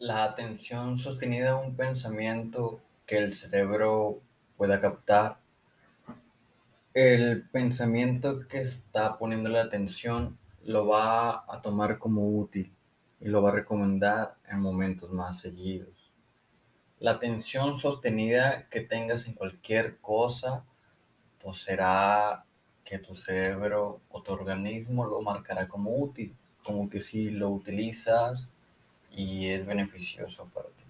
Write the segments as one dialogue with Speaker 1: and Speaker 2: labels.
Speaker 1: La atención sostenida a un pensamiento que el cerebro pueda captar, el pensamiento que está poniendo la atención lo va a tomar como útil y lo va a recomendar en momentos más seguidos. La atención sostenida que tengas en cualquier cosa, pues será que tu cerebro o tu organismo lo marcará como útil, como que si lo utilizas y es beneficioso para ti.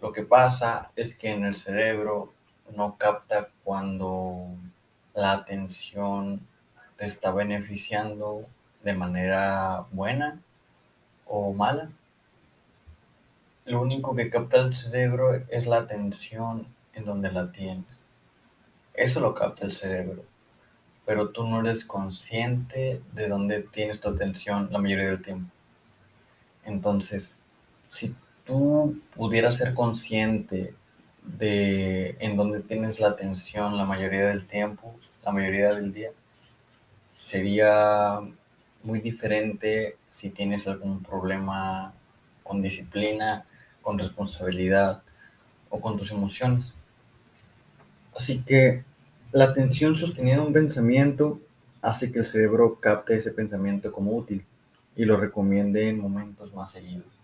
Speaker 1: Lo que pasa es que en el cerebro no capta cuando la atención te está beneficiando de manera buena o mala. Lo único que capta el cerebro es la atención en donde la tienes. Eso lo capta el cerebro, pero tú no eres consciente de dónde tienes tu atención la mayoría del tiempo. Entonces, si tú pudieras ser consciente de en dónde tienes la atención la mayoría del tiempo, la mayoría del día, sería muy diferente si tienes algún problema con disciplina, con responsabilidad o con tus emociones. Así que la atención sostenida en un pensamiento hace que el cerebro capte ese pensamiento como útil y lo recomiende en momentos más seguidos.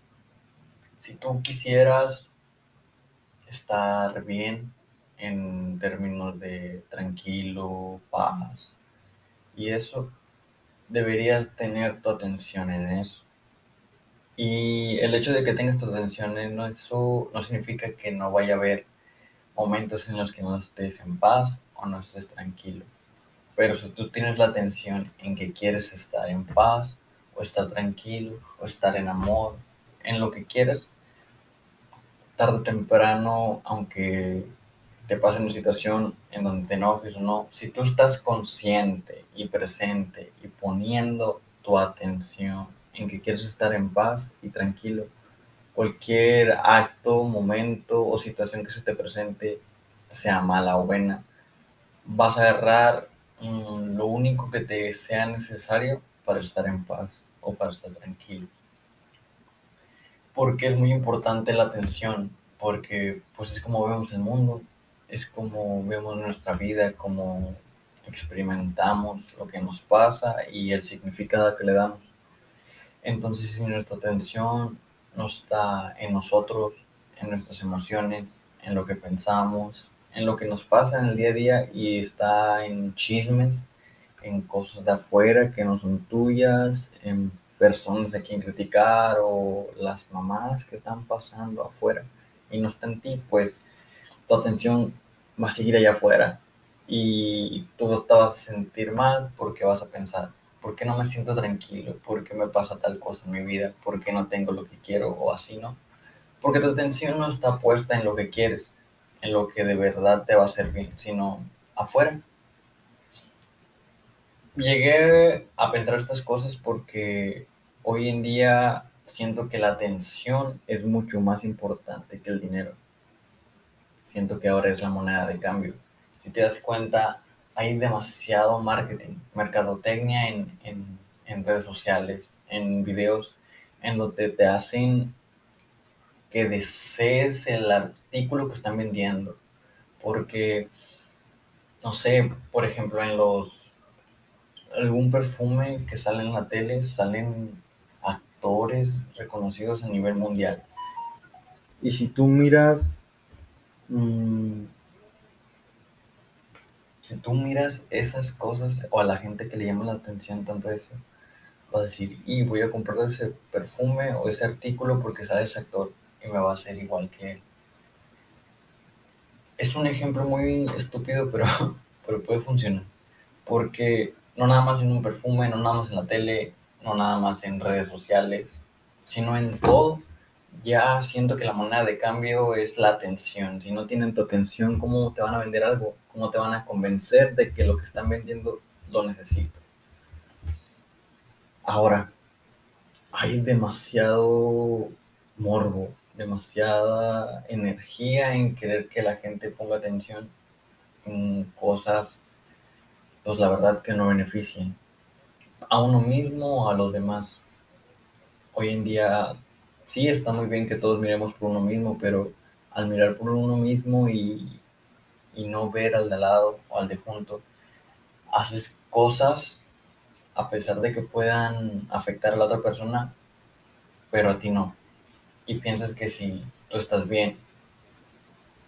Speaker 1: Si tú quisieras estar bien en términos de tranquilo, paz y eso, deberías tener tu atención en eso. Y el hecho de que tengas tu atención en eso no significa que no vaya a haber momentos en los que no estés en paz o no estés tranquilo. Pero si tú tienes la atención en que quieres estar en paz, o estar tranquilo, o estar en amor, en lo que quieras, tarde o temprano, aunque te pase una situación en donde te enojes o no, si tú estás consciente y presente y poniendo tu atención en que quieres estar en paz y tranquilo, cualquier acto, momento o situación que se te presente, sea mala o buena, vas a agarrar mm, lo único que te sea necesario para estar en paz o para estar tranquilo. Porque es muy importante la atención, porque pues es como vemos el mundo, es como vemos nuestra vida, como experimentamos lo que nos pasa y el significado que le damos. Entonces, si nuestra atención no está en nosotros, en nuestras emociones, en lo que pensamos, en lo que nos pasa en el día a día y está en chismes, en cosas de afuera que no son tuyas, en personas a quien criticar o las mamás que están pasando afuera y no está en ti, pues tu atención va a seguir allá afuera y tú te vas a sentir mal porque vas a pensar, ¿por qué no me siento tranquilo? ¿Por qué me pasa tal cosa en mi vida? ¿Por qué no tengo lo que quiero o así no? Porque tu atención no está puesta en lo que quieres, en lo que de verdad te va a hacer bien, sino afuera llegué a pensar estas cosas porque hoy en día siento que la atención es mucho más importante que el dinero. Siento que ahora es la moneda de cambio. Si te das cuenta, hay demasiado marketing, mercadotecnia en, en, en redes sociales, en videos, en donde te hacen que desees el artículo que están vendiendo. Porque, no sé, por ejemplo, en los algún perfume que sale en la tele, salen actores reconocidos a nivel mundial. Y si tú miras, mmm, si tú miras esas cosas o a la gente que le llama la atención tanto eso, va a decir, y voy a comprar ese perfume o ese artículo porque sale ese actor y me va a hacer igual que él. Es un ejemplo muy estúpido, pero, pero puede funcionar. Porque no nada más en un perfume, no nada más en la tele, no nada más en redes sociales, sino en todo. Ya siento que la moneda de cambio es la atención. Si no tienen tu atención, ¿cómo te van a vender algo? ¿Cómo te van a convencer de que lo que están vendiendo lo necesitas? Ahora, hay demasiado morbo, demasiada energía en querer que la gente ponga atención en cosas pues la verdad que no benefician a uno mismo o a los demás. Hoy en día sí está muy bien que todos miremos por uno mismo, pero al mirar por uno mismo y, y no ver al de lado o al de junto, haces cosas a pesar de que puedan afectar a la otra persona, pero a ti no. Y piensas que si tú estás bien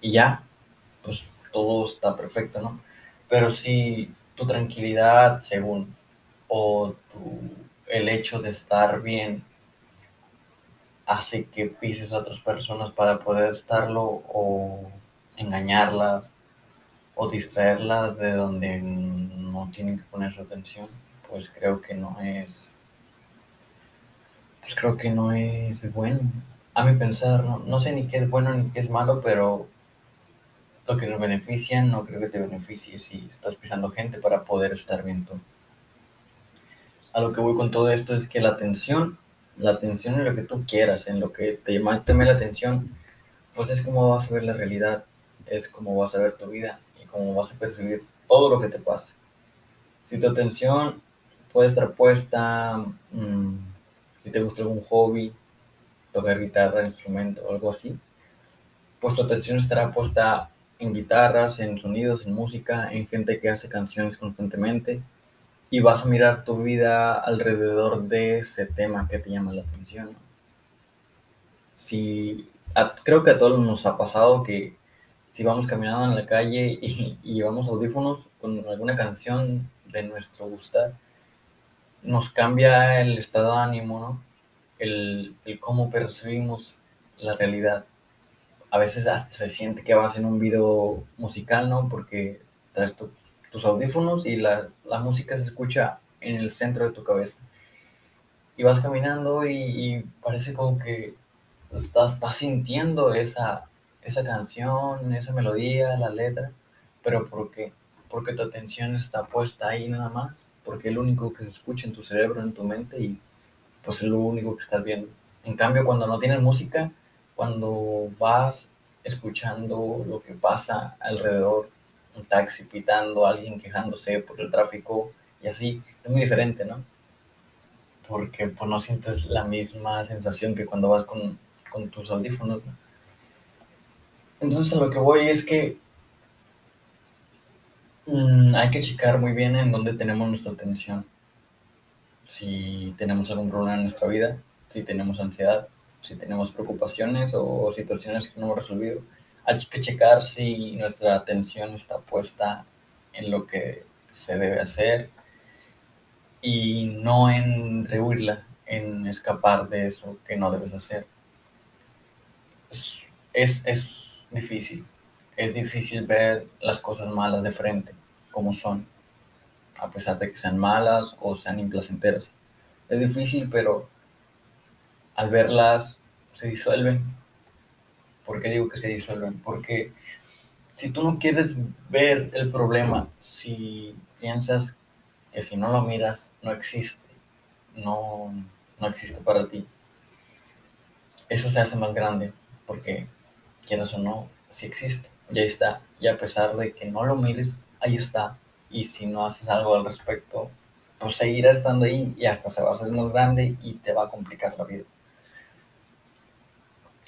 Speaker 1: y ya, pues todo está perfecto, ¿no? Pero si tu tranquilidad, según, o el hecho de estar bien, hace que pises a otras personas para poder estarlo o engañarlas o distraerlas de donde no tienen que poner su atención, pues creo que no es, pues creo que no es bueno. A mi pensar, no, no sé ni qué es bueno ni qué es malo, pero lo que nos beneficia no creo que te beneficie si estás pisando gente para poder estar bien tú. A lo que voy con todo esto es que la atención, la atención en lo que tú quieras, en lo que te llama la atención, pues es como vas a ver la realidad, es como vas a ver tu vida y cómo vas a percibir todo lo que te pasa. Si tu atención puede estar puesta, mmm, si te gusta algún hobby, tocar guitarra, instrumento o algo así, pues tu atención estará puesta en guitarras, en sonidos, en música, en gente que hace canciones constantemente. Y vas a mirar tu vida alrededor de ese tema que te llama la atención. Si, creo que a todos nos ha pasado que si vamos caminando en la calle y, llevamos audífonos con alguna canción de nuestro gustar, nos cambia el estado de ánimo, el cómo percibimos la realidad a veces hasta se siente que vas en un video musical, ¿no? Porque traes tus audífonos y la, la, música se escucha en el centro de tu cabeza. Y vas caminando y, parece como que estás, estás sintiendo esa, esa canción, esa melodía, la letra, pero ¿por qué? Porque tu atención está puesta ahí nada más, porque es lo único que se escucha en tu cerebro, en tu mente y pues es lo único que estás viendo. En cambio, cuando no tienes música, cuando vas escuchando lo que pasa alrededor, un taxi pitando, alguien quejándose por el tráfico y así, es muy diferente, ¿no? Porque pues, no sientes la misma sensación que cuando vas con, con tus audífonos. ¿no? Entonces a lo que voy es que mmm, hay que checar muy bien en dónde tenemos nuestra atención. Si tenemos algún problema en nuestra vida, si tenemos ansiedad, si tenemos preocupaciones o situaciones que no hemos resolvido, hay que checar si nuestra atención está puesta en lo que se debe hacer y no en rehuirla, en escapar de eso que no debes hacer. Es, es difícil, es difícil ver las cosas malas de frente, como son, a pesar de que sean malas o sean implacenteras. Es difícil, pero al verlas se disuelven. ¿Por qué digo que se disuelven? Porque si tú no quieres ver el problema, si piensas que si no lo miras no existe, no, no existe para ti, eso se hace más grande porque quieras o no, si existe, ya está. Y a pesar de que no lo mires, ahí está. Y si no haces algo al respecto, pues seguirá estando ahí y hasta se va a hacer más grande y te va a complicar la vida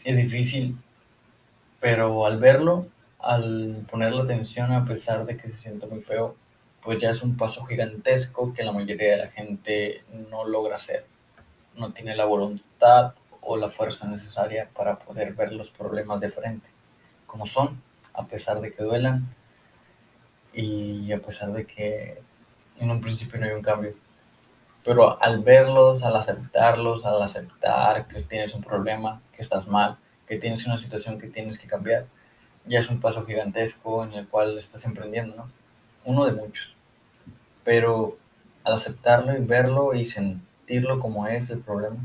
Speaker 1: es difícil, pero al verlo, al ponerle atención a pesar de que se siente muy feo, pues ya es un paso gigantesco que la mayoría de la gente no logra hacer. No tiene la voluntad o la fuerza necesaria para poder ver los problemas de frente, como son, a pesar de que duelan y a pesar de que en un principio no hay un cambio pero al verlos, al aceptarlos, al aceptar que tienes un problema, que estás mal, que tienes una situación que tienes que cambiar, ya es un paso gigantesco en el cual estás emprendiendo, ¿no? Uno de muchos. Pero al aceptarlo y verlo y sentirlo como es el problema,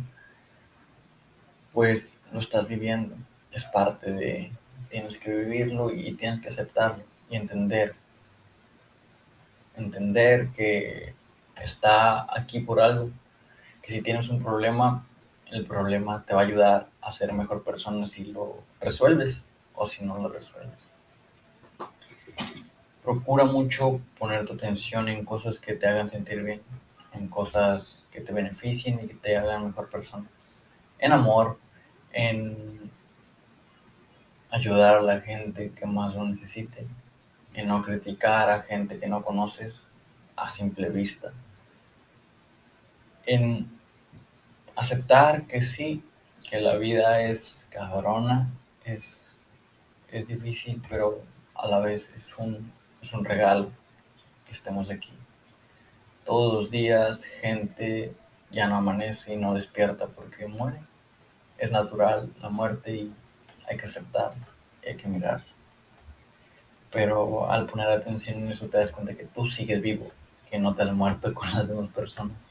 Speaker 1: pues lo estás viviendo. Es parte de, tienes que vivirlo y tienes que aceptarlo y entender. Entender que está aquí por algo, que si tienes un problema, el problema te va a ayudar a ser mejor persona si lo resuelves o si no lo resuelves. Procura mucho poner tu atención en cosas que te hagan sentir bien, en cosas que te beneficien y que te hagan mejor persona. En amor, en ayudar a la gente que más lo necesite, en no criticar a gente que no conoces a simple vista, en aceptar que sí, que la vida es cabrona, es, es difícil, pero a la vez es un, es un regalo que estemos aquí. Todos los días gente ya no amanece y no despierta porque muere. Es natural la muerte y hay que aceptarlo, hay que mirar. Pero al poner atención en eso te das cuenta que tú sigues vivo, que no te has muerto con las demás personas.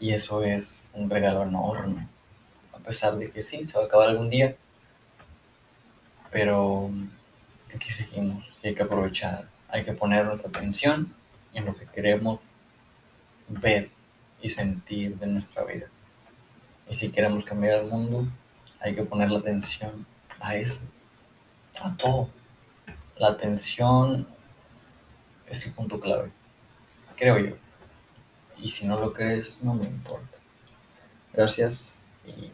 Speaker 1: Y eso es un regalo enorme. A pesar de que sí, se va a acabar algún día. Pero aquí seguimos y hay que aprovechar. Hay que poner nuestra atención en lo que queremos ver y sentir de nuestra vida. Y si queremos cambiar el mundo, hay que poner la atención a eso, a todo. La atención es el punto clave, creo yo. Y si no lo crees, no me importa. Gracias y